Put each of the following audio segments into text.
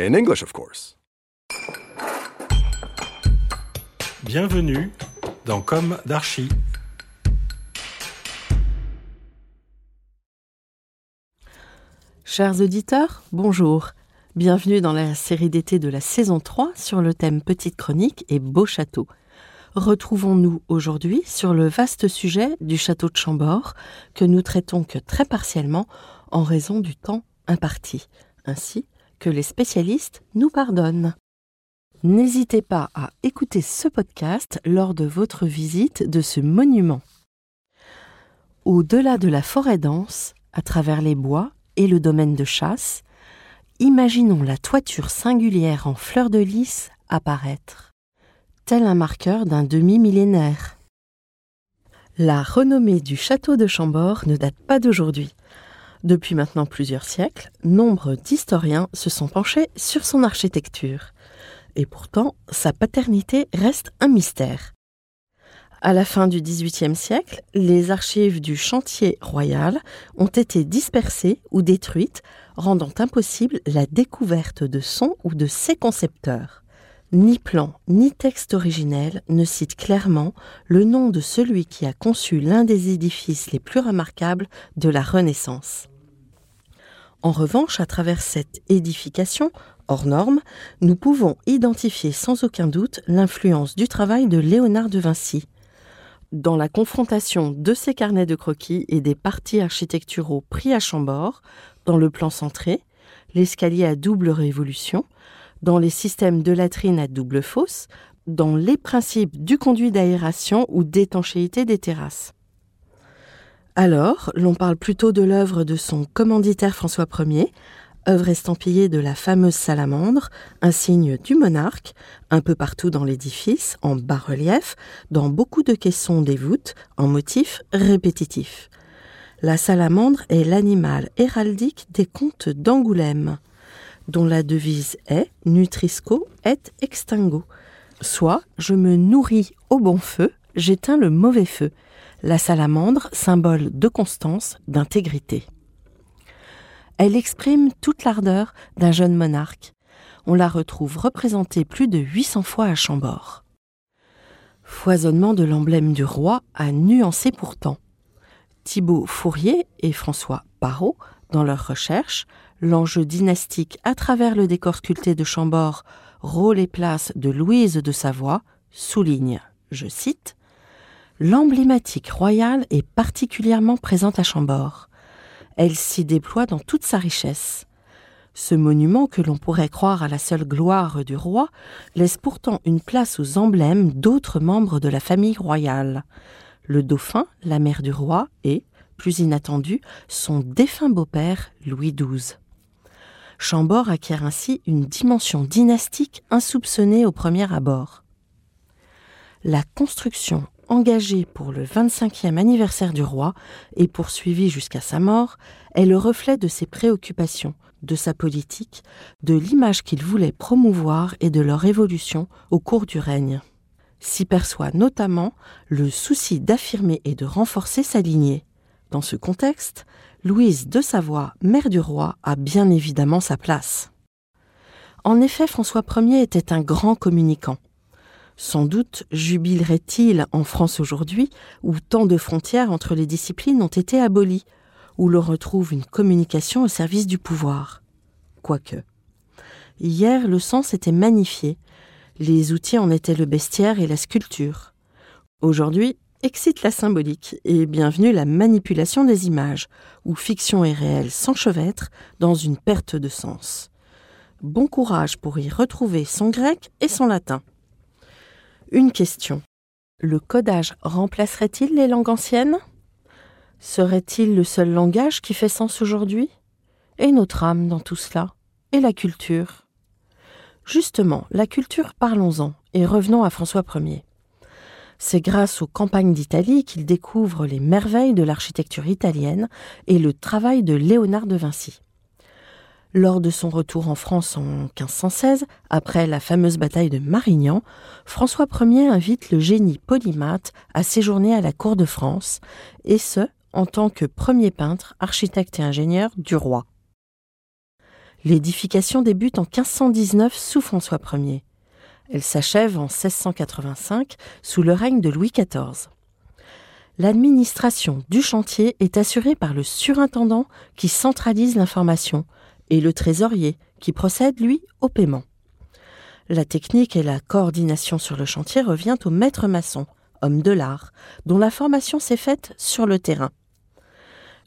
In English, of course. Bienvenue dans Comme d'Archi. Chers auditeurs, bonjour. Bienvenue dans la série d'été de la saison 3 sur le thème Petite Chronique et Beau Château. Retrouvons-nous aujourd'hui sur le vaste sujet du château de Chambord que nous traitons que très partiellement en raison du temps imparti, ainsi que les spécialistes nous pardonnent. N'hésitez pas à écouter ce podcast lors de votre visite de ce monument. Au-delà de la forêt dense, à travers les bois et le domaine de chasse, imaginons la toiture singulière en fleurs de lys apparaître, tel un marqueur d'un demi-millénaire. La renommée du château de Chambord ne date pas d'aujourd'hui. Depuis maintenant plusieurs siècles, nombre d'historiens se sont penchés sur son architecture. Et pourtant, sa paternité reste un mystère. À la fin du XVIIIe siècle, les archives du chantier royal ont été dispersées ou détruites, rendant impossible la découverte de son ou de ses concepteurs. Ni plan ni texte originel ne citent clairement le nom de celui qui a conçu l'un des édifices les plus remarquables de la Renaissance. En revanche, à travers cette édification, hors norme, nous pouvons identifier sans aucun doute l'influence du travail de Léonard de Vinci. Dans la confrontation de ses carnets de croquis et des parties architecturaux pris à Chambord, dans le plan centré, l'escalier à double révolution, dans les systèmes de latrines à double fosse, dans les principes du conduit d'aération ou d'étanchéité des terrasses. Alors, l'on parle plutôt de l'œuvre de son commanditaire François Ier, œuvre estampillée de la fameuse salamandre, un signe du monarque, un peu partout dans l'édifice, en bas-relief, dans beaucoup de caissons des voûtes, en motifs répétitifs. La salamandre est l'animal héraldique des comtes d'Angoulême, dont la devise est Nutrisco et extingo, soit je me nourris au bon feu, j'éteins le mauvais feu. La salamandre, symbole de constance, d'intégrité. Elle exprime toute l'ardeur d'un jeune monarque. On la retrouve représentée plus de 800 fois à Chambord. Foisonnement de l'emblème du roi à nuancer pourtant. Thibaut Fourier et François Parot, dans leurs recherches, l'enjeu dynastique à travers le décor sculpté de Chambord, rôle et place de Louise de Savoie, souligne, je cite, L'emblématique royale est particulièrement présente à Chambord. Elle s'y déploie dans toute sa richesse. Ce monument, que l'on pourrait croire à la seule gloire du roi, laisse pourtant une place aux emblèmes d'autres membres de la famille royale. Le dauphin, la mère du roi et, plus inattendu, son défunt beau-père Louis XII. Chambord acquiert ainsi une dimension dynastique insoupçonnée au premier abord. La construction engagée pour le 25e anniversaire du roi et poursuivie jusqu'à sa mort est le reflet de ses préoccupations, de sa politique, de l'image qu'il voulait promouvoir et de leur évolution au cours du règne. S'y perçoit notamment le souci d'affirmer et de renforcer sa lignée. Dans ce contexte, Louise de Savoie, mère du roi, a bien évidemment sa place. En effet, François Ier était un grand communicant. Sans doute jubilerait-il en France aujourd'hui, où tant de frontières entre les disciplines ont été abolies, où l'on retrouve une communication au service du pouvoir. Quoique. Hier, le sens était magnifié. Les outils en étaient le bestiaire et la sculpture. Aujourd'hui, excite la symbolique et bienvenue la manipulation des images, où fiction et réel s'enchevêtrent dans une perte de sens. Bon courage pour y retrouver son grec et son latin. Une question. Le codage remplacerait-il les langues anciennes? Serait-il le seul langage qui fait sens aujourd'hui? Et notre âme dans tout cela? Et la culture? Justement, la culture, parlons-en, et revenons à François Ier. C'est grâce aux campagnes d'Italie qu'il découvre les merveilles de l'architecture italienne et le travail de Léonard de Vinci. Lors de son retour en France en 1516, après la fameuse bataille de Marignan, François Ier invite le génie polymathe à séjourner à la cour de France, et ce, en tant que premier peintre, architecte et ingénieur du roi. L'édification débute en 1519 sous François Ier. Elle s'achève en 1685 sous le règne de Louis XIV. L'administration du chantier est assurée par le surintendant qui centralise l'information et le trésorier qui procède, lui, au paiement. La technique et la coordination sur le chantier revient au maître maçon, homme de l'art, dont la formation s'est faite sur le terrain.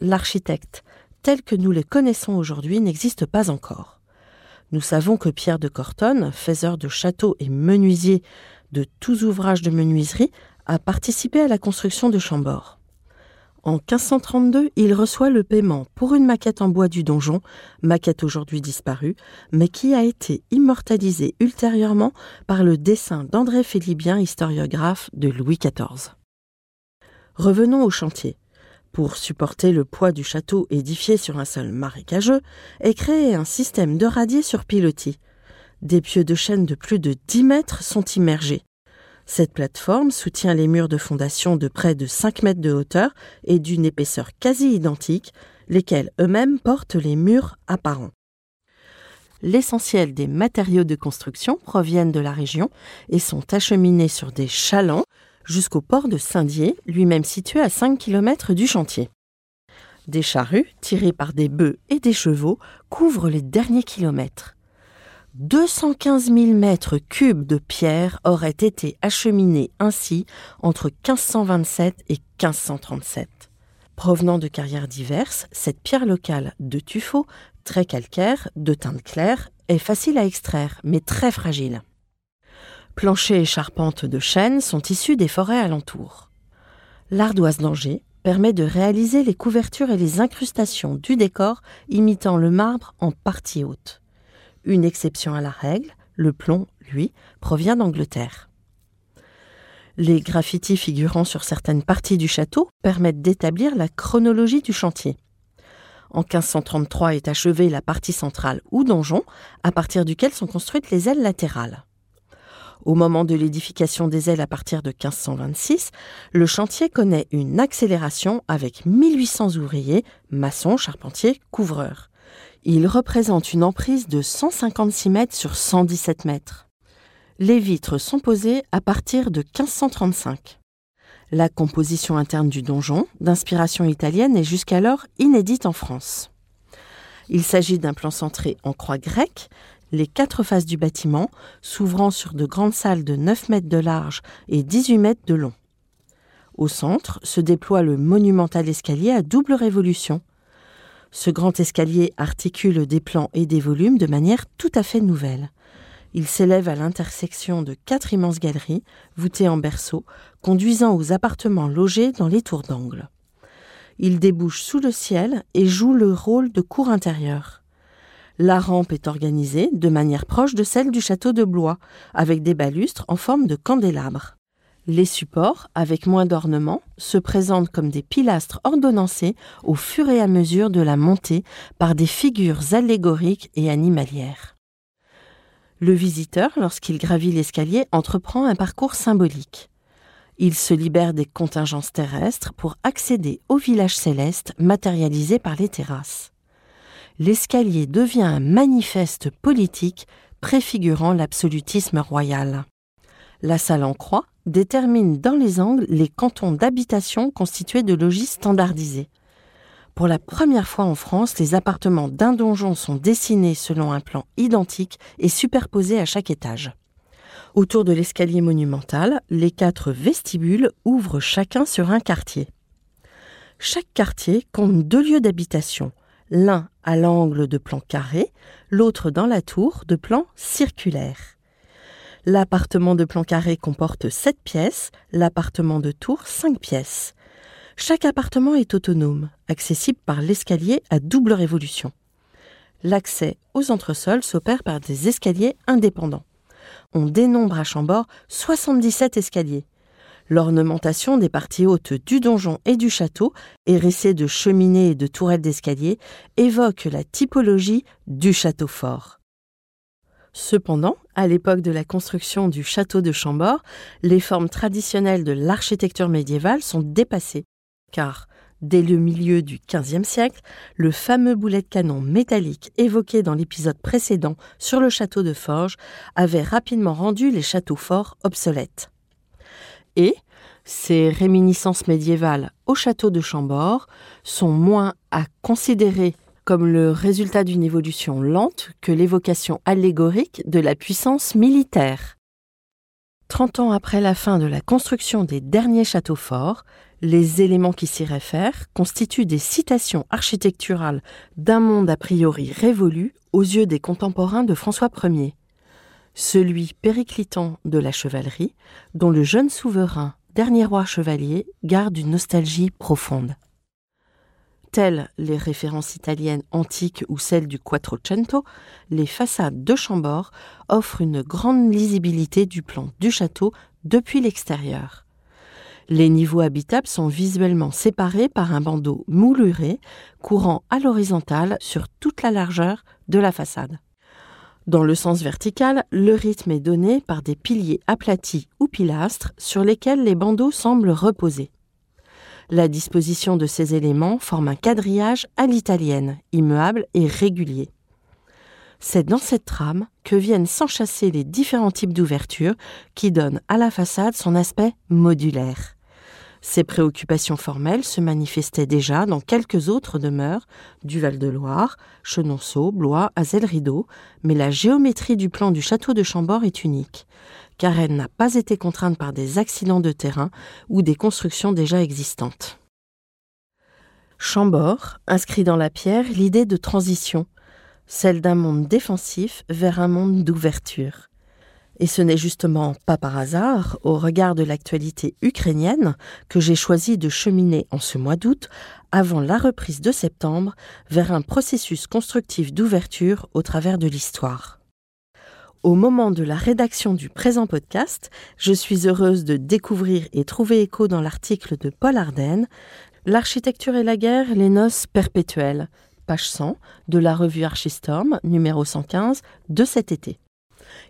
L'architecte, tel que nous les connaissons aujourd'hui, n'existe pas encore. Nous savons que Pierre de Cortonne, faiseur de châteaux et menuisier de tous ouvrages de menuiserie, a participé à la construction de Chambord. En 1532, il reçoit le paiement pour une maquette en bois du donjon, maquette aujourd'hui disparue, mais qui a été immortalisée ultérieurement par le dessin d'André Philibien, historiographe de Louis XIV. Revenons au chantier. Pour supporter le poids du château édifié sur un sol marécageux, est créé un système de radier sur pilotis. Des pieux de chêne de plus de 10 mètres sont immergés. Cette plateforme soutient les murs de fondation de près de 5 mètres de hauteur et d'une épaisseur quasi identique, lesquels eux-mêmes portent les murs apparents. L'essentiel des matériaux de construction proviennent de la région et sont acheminés sur des chalands jusqu'au port de Saint-Dié, lui-même situé à 5 km du chantier. Des charrues, tirées par des bœufs et des chevaux, couvrent les derniers kilomètres. 215 000 mètres cubes de pierre auraient été acheminés ainsi entre 1527 et 1537. Provenant de carrières diverses, cette pierre locale de tuffeau, très calcaire, de teinte claire, est facile à extraire, mais très fragile. Planchers et charpentes de chêne sont issus des forêts alentours. L'ardoise d'Angers permet de réaliser les couvertures et les incrustations du décor imitant le marbre en partie haute. Une exception à la règle, le plomb, lui, provient d'Angleterre. Les graffitis figurant sur certaines parties du château permettent d'établir la chronologie du chantier. En 1533 est achevée la partie centrale ou donjon, à partir duquel sont construites les ailes latérales. Au moment de l'édification des ailes à partir de 1526, le chantier connaît une accélération avec 1800 ouvriers, maçons, charpentiers, couvreurs. Il représente une emprise de 156 mètres sur 117 mètres. Les vitres sont posées à partir de 1535. La composition interne du donjon, d'inspiration italienne, est jusqu'alors inédite en France. Il s'agit d'un plan centré en croix grecque, les quatre faces du bâtiment s'ouvrant sur de grandes salles de 9 mètres de large et 18 mètres de long. Au centre se déploie le monumental escalier à double révolution, ce grand escalier articule des plans et des volumes de manière tout à fait nouvelle. Il s'élève à l'intersection de quatre immenses galeries, voûtées en berceau, conduisant aux appartements logés dans les tours d'angle. Il débouche sous le ciel et joue le rôle de cour intérieure. La rampe est organisée de manière proche de celle du château de Blois, avec des balustres en forme de candélabres. Les supports, avec moins d'ornements, se présentent comme des pilastres ordonnancés au fur et à mesure de la montée par des figures allégoriques et animalières. Le visiteur, lorsqu'il gravit l'escalier, entreprend un parcours symbolique. Il se libère des contingences terrestres pour accéder au village céleste matérialisé par les terrasses. L'escalier devient un manifeste politique préfigurant l'absolutisme royal. La salle en croix détermine dans les angles les cantons d'habitation constitués de logis standardisés. Pour la première fois en France, les appartements d'un donjon sont dessinés selon un plan identique et superposés à chaque étage. Autour de l'escalier monumental, les quatre vestibules ouvrent chacun sur un quartier. Chaque quartier compte deux lieux d'habitation, l'un à l'angle de plan carré, l'autre dans la tour de plan circulaire. L'appartement de plan carré comporte sept pièces, l'appartement de tour cinq pièces. Chaque appartement est autonome, accessible par l'escalier à double révolution. L'accès aux entresols s'opère par des escaliers indépendants on dénombre à Chambord 77 escaliers. L'ornementation des parties hautes du donjon et du château, hérissées de cheminées et de tourelles d'escalier, évoque la typologie du château fort. Cependant, à l'époque de la construction du château de Chambord, les formes traditionnelles de l'architecture médiévale sont dépassées, car Dès le milieu du XVe siècle, le fameux boulet de canon métallique évoqué dans l'épisode précédent sur le château de Forges avait rapidement rendu les châteaux forts obsolètes. Et ces réminiscences médiévales au château de Chambord sont moins à considérer comme le résultat d'une évolution lente que l'évocation allégorique de la puissance militaire. Trente ans après la fin de la construction des derniers châteaux forts, les éléments qui s'y réfèrent constituent des citations architecturales d'un monde a priori révolu aux yeux des contemporains de François Ier, celui périclitant de la chevalerie, dont le jeune souverain, dernier roi chevalier, garde une nostalgie profonde. Telles les références italiennes antiques ou celles du Quattrocento, les façades de Chambord offrent une grande lisibilité du plan du château depuis l'extérieur. Les niveaux habitables sont visuellement séparés par un bandeau mouluré courant à l'horizontale sur toute la largeur de la façade. Dans le sens vertical, le rythme est donné par des piliers aplatis ou pilastres sur lesquels les bandeaux semblent reposer. La disposition de ces éléments forme un quadrillage à l'italienne, immuable et régulier. C'est dans cette trame que viennent s'enchasser les différents types d'ouvertures qui donnent à la façade son aspect modulaire. Ces préoccupations formelles se manifestaient déjà dans quelques autres demeures du Val-de-Loire, Chenonceau, Blois, Azel-Rideau, mais la géométrie du plan du château de Chambord est unique, car elle n'a pas été contrainte par des accidents de terrain ou des constructions déjà existantes. Chambord inscrit dans la pierre l'idée de transition, celle d'un monde défensif vers un monde d'ouverture. Et ce n'est justement pas par hasard, au regard de l'actualité ukrainienne, que j'ai choisi de cheminer en ce mois d'août, avant la reprise de septembre, vers un processus constructif d'ouverture au travers de l'histoire. Au moment de la rédaction du présent podcast, je suis heureuse de découvrir et trouver écho dans l'article de Paul Arden L'architecture et la guerre, les noces perpétuelles, page 100 de la revue Archistorm, numéro 115, de cet été.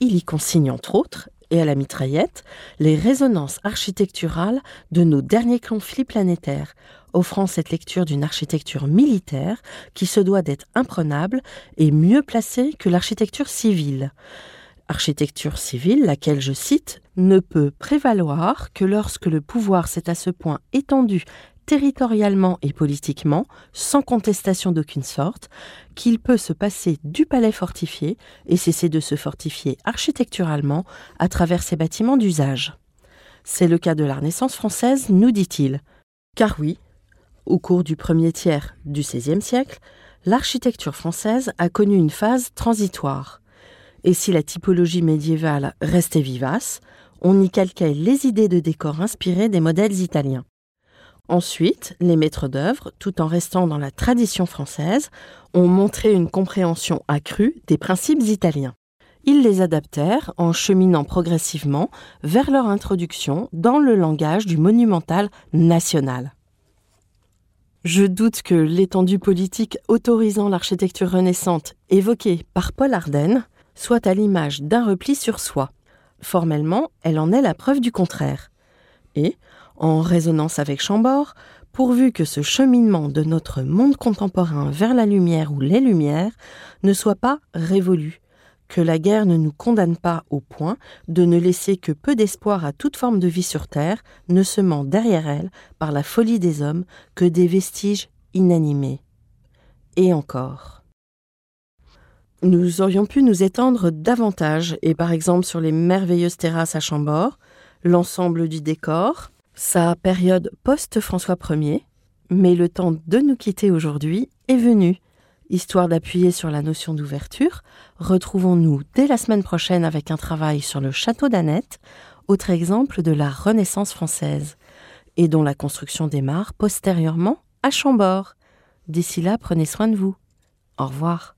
Il y consigne entre autres, et à la mitraillette, les résonances architecturales de nos derniers conflits planétaires, offrant cette lecture d'une architecture militaire qui se doit d'être imprenable et mieux placée que l'architecture civile. Architecture civile, laquelle, je cite, ne peut prévaloir que lorsque le pouvoir s'est à ce point étendu territorialement et politiquement, sans contestation d'aucune sorte, qu'il peut se passer du palais fortifié et cesser de se fortifier architecturalement à travers ses bâtiments d'usage. C'est le cas de la Renaissance française, nous dit-il. Car oui, au cours du premier tiers du XVIe siècle, l'architecture française a connu une phase transitoire. Et si la typologie médiévale restait vivace, on y calquait les idées de décor inspirées des modèles italiens. Ensuite, les maîtres d'œuvre, tout en restant dans la tradition française, ont montré une compréhension accrue des principes italiens. Ils les adaptèrent en cheminant progressivement vers leur introduction dans le langage du monumental national. Je doute que l'étendue politique autorisant l'architecture renaissante évoquée par Paul Arden soit à l'image d'un repli sur soi. Formellement, elle en est la preuve du contraire. Et, en résonance avec Chambord, pourvu que ce cheminement de notre monde contemporain vers la lumière ou les lumières ne soit pas révolu, que la guerre ne nous condamne pas au point de ne laisser que peu d'espoir à toute forme de vie sur Terre, ne semant derrière elle, par la folie des hommes, que des vestiges inanimés. Et encore. Nous aurions pu nous étendre davantage, et par exemple sur les merveilleuses terrasses à Chambord, l'ensemble du décor, sa période post-François Ier, mais le temps de nous quitter aujourd'hui est venu. Histoire d'appuyer sur la notion d'ouverture, retrouvons-nous dès la semaine prochaine avec un travail sur le château d'Annette, autre exemple de la Renaissance française, et dont la construction démarre postérieurement à Chambord. D'ici là, prenez soin de vous. Au revoir.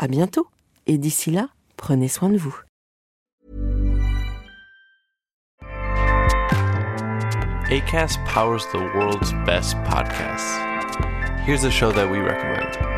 À bientôt et d'ici là, prenez soin de vous. ACAST powers the world's best podcasts. Here's a show that we recommend.